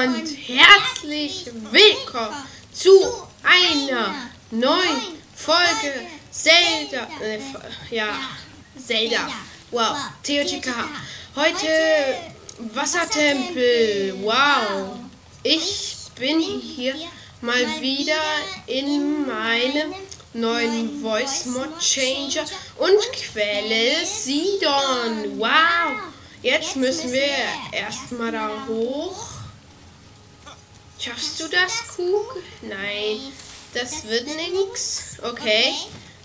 und herzlich willkommen zu einer neuen Folge Zelda. Äh, ja, Zelda. Wow, TOTK. Heute Wassertempel. Wow. Ich bin hier mal wieder in meinem neuen Voice Mod Changer und Quelle Sidon. Wow. Jetzt müssen wir erstmal da hoch. Schaffst du das, Kugel? Nein, das wird nichts. Okay.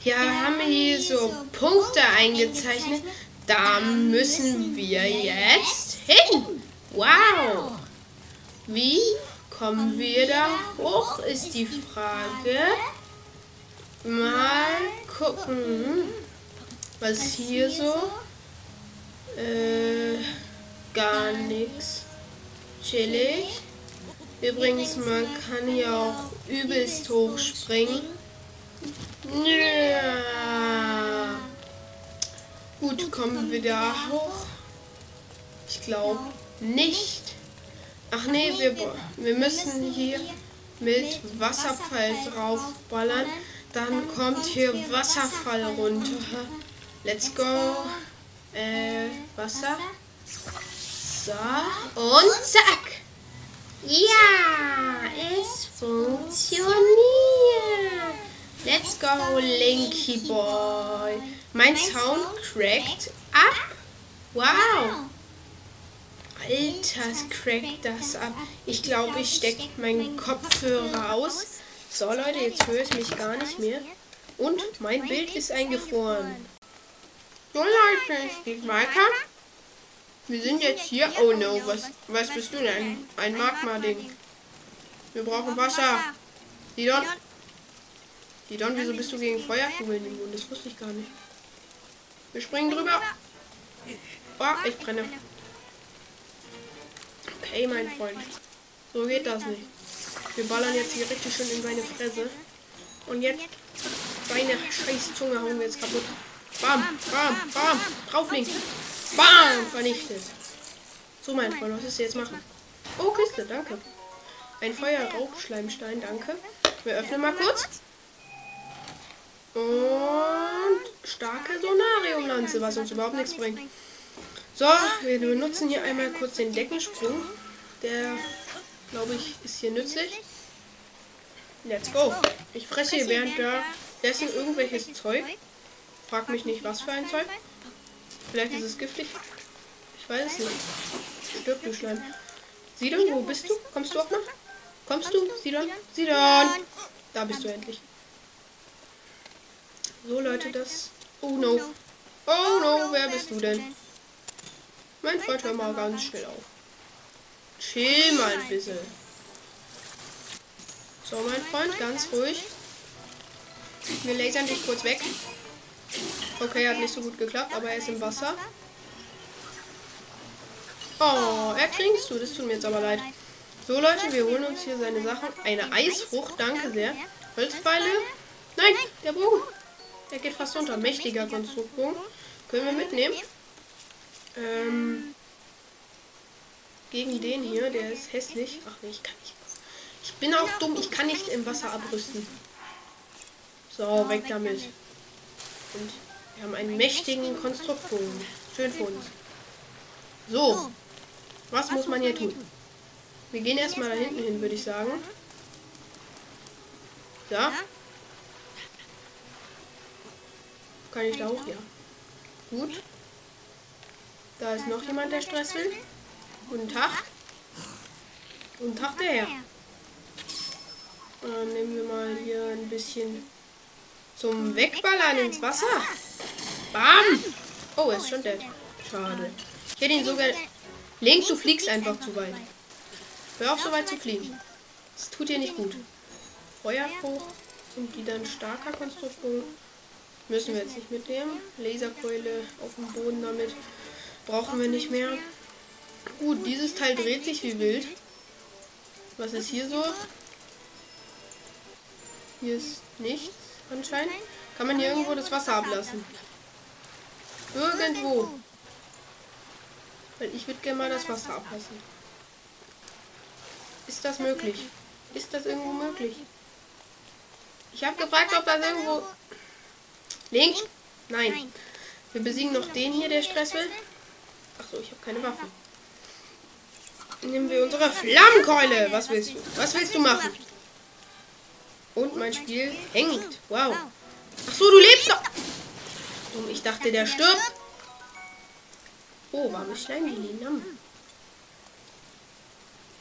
Hier haben wir hier so Punkte eingezeichnet. Da müssen wir jetzt hin. Wow. Wie kommen wir da hoch, ist die Frage. Mal gucken, was hier so äh, gar nichts. Chillig. Übrigens, man kann hier auch übelst hoch springen. Ja. Gut, kommen wir da hoch? Ich glaube nicht. Ach nee, wir, wir müssen hier mit Wasserfall draufballern. Dann kommt hier Wasserfall runter. Let's go äh, Wasser. So, und zack. Ja, es funktioniert. Let's go, Linky Boy. Mein Sound crackt ab. Wow. Alter, es crackt das ab. Ich glaube, ich stecke meinen Kopfhörer aus. So, Leute, jetzt höre ich mich gar nicht mehr. Und mein Bild ist eingefroren. So Leute, es geht weiter. Wir sind jetzt hier. Oh no, was, was bist du denn? Ein Magma-Ding. Wir brauchen Wasser. Sidon? Sidon, wieso bist du gegen Feuerkugeln immun? Das wusste ich gar nicht. Wir springen drüber. Oh, ich brenne. Okay, mein Freund. So geht das nicht. Wir ballern jetzt hier richtig schön in seine Fresse. Und jetzt seine scheiß Zunge hauen wir jetzt kaputt. Bam, bam, bam. Drauflegen. Bam, vernichtet. So, mein Freund, was ist jetzt machen? Oh, Kiste, danke. Ein Feuerrauchschleimstein, danke. Wir öffnen mal kurz. Und starke Sonariumlanze, was uns überhaupt nichts bringt. So, wir benutzen hier einmal kurz den Deckensprung. Der, glaube ich, ist hier nützlich. Let's go. Ich fresse hier währenddessen irgendwelches Zeug. Frag mich nicht, was für ein Zeug. Vielleicht ist es giftig. Ich weiß es nicht. Stirb, du Schleim. Sidon, wo bist du? Kommst du auch noch? Kommst du? Sidon? Sidon! Da bist du endlich. So, Leute, das... Oh, no. Oh, no, wer bist du denn? Mein Freund, hör mal ganz schnell auf. Chill mal ein bisschen. So, mein Freund, ganz ruhig. Wir lasern dich kurz weg. Okay, hat nicht so gut geklappt, aber er ist im Wasser. Oh, ertrinkst du. Das tut mir jetzt aber leid. So, Leute, wir holen uns hier seine Sachen. Eine Eisfrucht, danke sehr. Holzpfeile. Nein, der Bogen. Der geht fast unter. Mächtiger Konstruktbogen. Können wir mitnehmen. Ähm, gegen den hier, der ist hässlich. Ach nee, ich kann nicht. Ich bin auch dumm, ich kann nicht im Wasser abrüsten. So, weg damit. Und wir haben einen mächtigen Konstruktbogen. Schön für uns. So. Was muss man hier tun? Wir gehen erstmal da hinten hin, würde ich sagen. Ja. Kann ich da hoch? Ja. Gut. Da ist noch jemand, der Stress will. Guten Tag. Guten Tag, der Herr. Dann nehmen wir mal hier ein bisschen zum Wegballern ins Wasser. Bam! Oh, er ist schon dead. Schade. Ich hätte ihn sogar... Link, du fliegst einfach zu weit. Hör auf, so weit zu fliegen. Das tut dir nicht gut. Feuerfrucht und die dann starker Konstruktion. Müssen wir jetzt nicht mitnehmen. Laserkeule auf dem Boden damit. Brauchen wir nicht mehr. Gut, dieses Teil dreht sich wie wild. Was ist hier so? Hier ist nichts anscheinend. Kann man hier irgendwo das Wasser ablassen? Irgendwo. Weil ich würde gerne mal das Wasser ablassen. Ist das möglich? Ist das irgendwo möglich? Ich habe gefragt, ob das irgendwo... Link? Nein. Wir besiegen noch den hier, der Stress will. Achso, ich habe keine Waffe. Nehmen wir unsere Flammenkeule. Was willst du? Was willst du machen? Und mein Spiel hängt. Wow. Ach so, du lebst doch. Und ich dachte, der stirbt. Oh, warme Schleimlilien.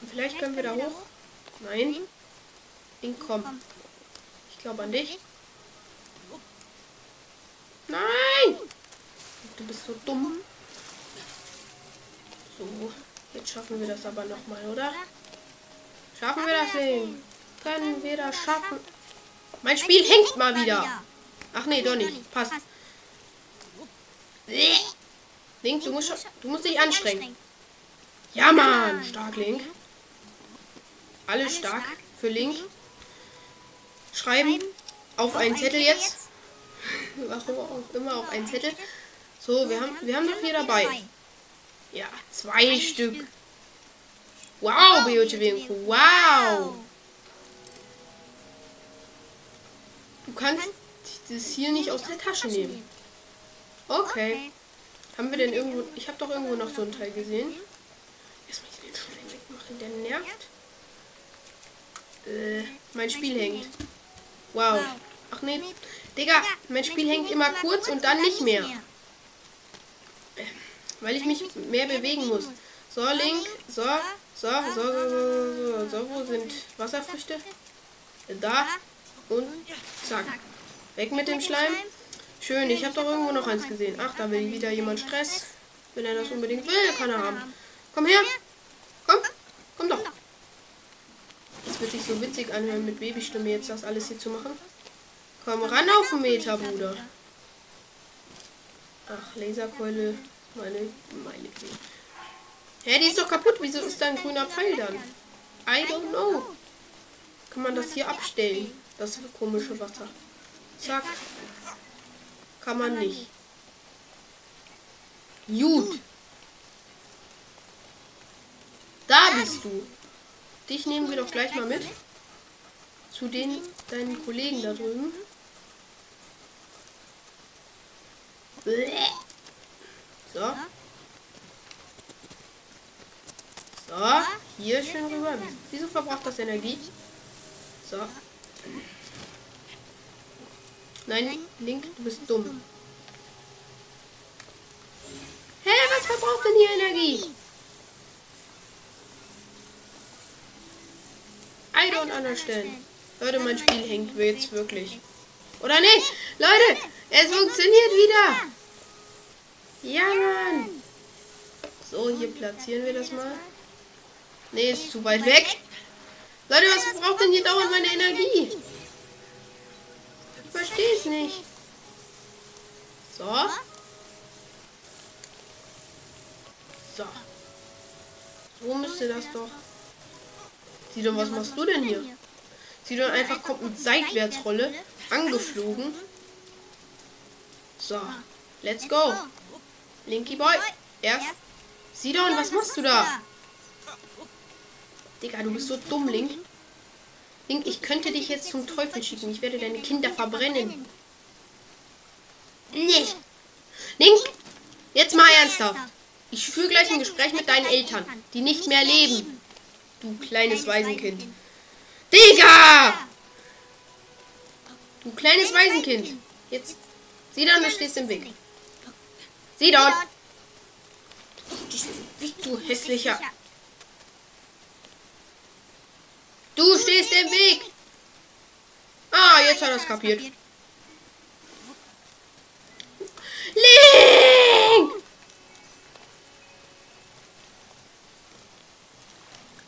Und vielleicht können wir da hoch. Nein. Link, komm. Ich glaube an dich. Nein! Du bist so dumm. So, jetzt schaffen wir das aber nochmal, oder? Schaffen wir das Ding? Können wir das schaffen? Mein Spiel hängt mal wieder. Ach nee, doch nicht. Passt. Link, du musst, du musst dich anstrengen. Ja, Mann. Stark, Link. Alles stark für Link. Schreiben auf einen Zettel jetzt. Warum auch immer auf einen Zettel. So, wir haben, wir haben noch hier dabei. Ja, zwei Stück. Wow, BOTW Wow. Du kannst das hier nicht aus der Tasche nehmen. Okay. Haben wir denn irgendwo... Ich habe doch irgendwo noch so ein Teil gesehen. Erstmal den Schleim wegmachen, der nervt. Äh, mein Spiel hängt. Wow. Ach nee. Digga, mein Spiel hängt immer kurz und dann nicht mehr. Äh, weil ich mich mehr bewegen muss. So, Link. So, so, so, so, so, so, so. Wo sind Wasserfrüchte? Da. Und zack. Weg mit dem Schleim. Schön, ich habe doch irgendwo noch eins gesehen. Ach, da will wieder jemand Stress. Wenn er das unbedingt will, kann er haben. Komm her. Komm. Komm doch. Das wird sich so witzig anhören, mit Babystimme jetzt das alles hier zu machen. Komm ran auf den Meter, Bruder. Ach, Laserkeule. Meine, meine Güte. Hä, die ist doch kaputt. Wieso ist da ein grüner Pfeil dann? I don't know. Kann man das hier abstellen? Das komische Wasser. Zack. Kann man nicht. Gut. Da bist du. Dich nehmen wir doch gleich mal mit. Zu den deinen Kollegen da drüben. So. So, hier schön rüber. Wieso verbraucht das Energie? So. Nein, Link, du bist dumm. Hä, was verbraucht denn hier Energie? I don't understand. Leute, mein Spiel hängt jetzt wirklich. Oder nicht? Leute, es funktioniert wieder. Ja, Mann. So, hier platzieren wir das mal. Nee, ist zu weit weg. Leute, was braucht denn hier dauernd meine Energie? Verstehe es nicht. So. So. So müsste das doch. Sidon, was machst du denn hier? Sidon einfach kommt mit Seitwärtsrolle angeflogen. So. Let's go. Linky Boy. Erst. Sidon, was machst du da? Digga, du bist so dumm, Link. Link, ich könnte dich jetzt zum Teufel schicken. Ich werde deine Kinder verbrennen. Nee. Link, jetzt mal ernsthaft. Ich führe gleich ein Gespräch mit deinen Eltern, die nicht mehr leben. Du kleines Waisenkind. Digga! Du kleines Waisenkind. Jetzt. Sieh dann, du stehst im Weg. Sieh dort. Du hässlicher. Du stehst im Weg. Ah, jetzt hat er es kapiert. Link!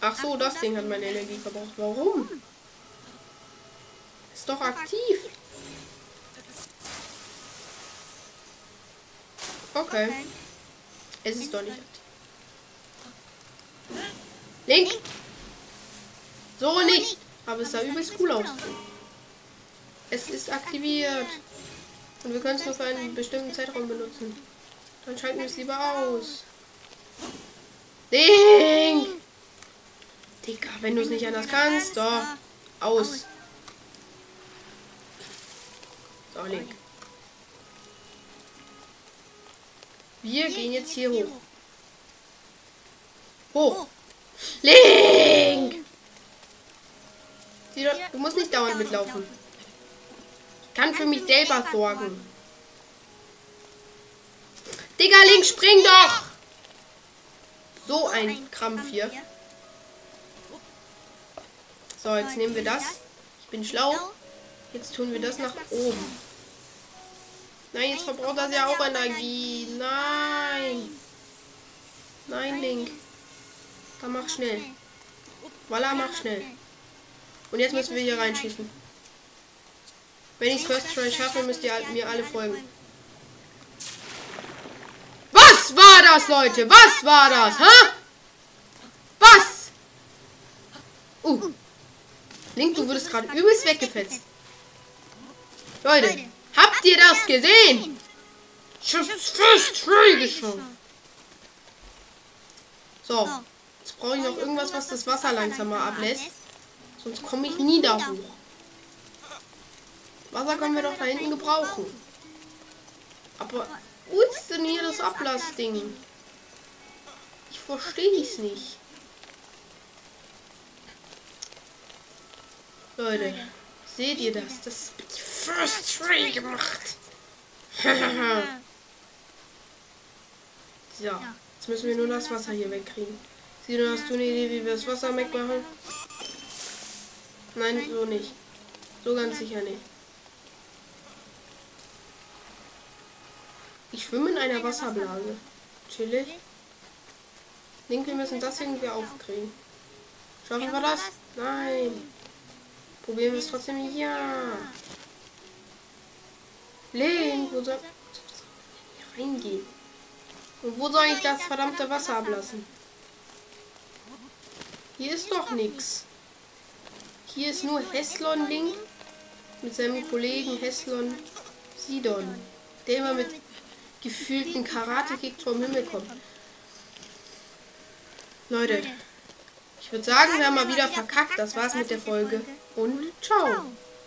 Ach so, das Ding hat meine Energie verbraucht. Warum? Ist doch aktiv. Okay. Es ist doch nicht. Link! So nicht. Aber es sah übelst cool aus. Es ist aktiviert. Und wir können es nur für einen bestimmten Zeitraum benutzen. Dann schalten wir es lieber aus. Ding! Digga, Wenn du es nicht anders kannst, so, aus. So, Link. Wir gehen jetzt hier hoch. Hoch. Link! Du musst nicht dauernd mitlaufen. Ich kann für mich selber sorgen. Digga, Link, spring doch! So ein Krampf hier. So, jetzt nehmen wir das. Ich bin schlau. Jetzt tun wir das nach oben. Nein, jetzt verbraucht das ja auch Energie. Nein. Nein, Link. Dann mach schnell. Voila, mach schnell. Und jetzt müssen wir hier reinschießen. Wenn ich First Try schaffe, müsst ihr mir alle folgen. Was war das, Leute? Was war das? Ha? Was? Uh. Link, du wurdest gerade übelst weggefetzt. Leute, habt ihr das gesehen? Ich hab's First Try geschafft. So. Jetzt brauche ich noch irgendwas, was das Wasser langsamer ablässt. Sonst komme ich nie da hoch. Wasser können wir doch da hinten gebrauchen. Aber wo ist denn hier das Ablassding? Ich verstehe es nicht. Leute, seht ihr das? Das ist mit First Try gemacht. so, jetzt müssen wir nur das Wasser hier wegkriegen. Sino, hast du eine Idee, wie wir das Wasser wegmachen? Nein, so nicht. So ganz sicher nicht. Ich schwimme in einer Wasserblase. Chillig. Link, wir müssen das irgendwie aufkriegen. Schaffen wir das? Nein. Probieren wir es trotzdem. Ja. Link, wo soll hier reingehen? Und wo soll ich das verdammte Wasser ablassen? Hier ist doch nichts. Hier ist nur Heslon Link mit seinem Kollegen Heslon Sidon, der immer mit gefühlten Karate-Kick vom Himmel kommt. Leute, ich würde sagen, wir haben mal wieder verkackt. Das war's mit der Folge. Und ciao.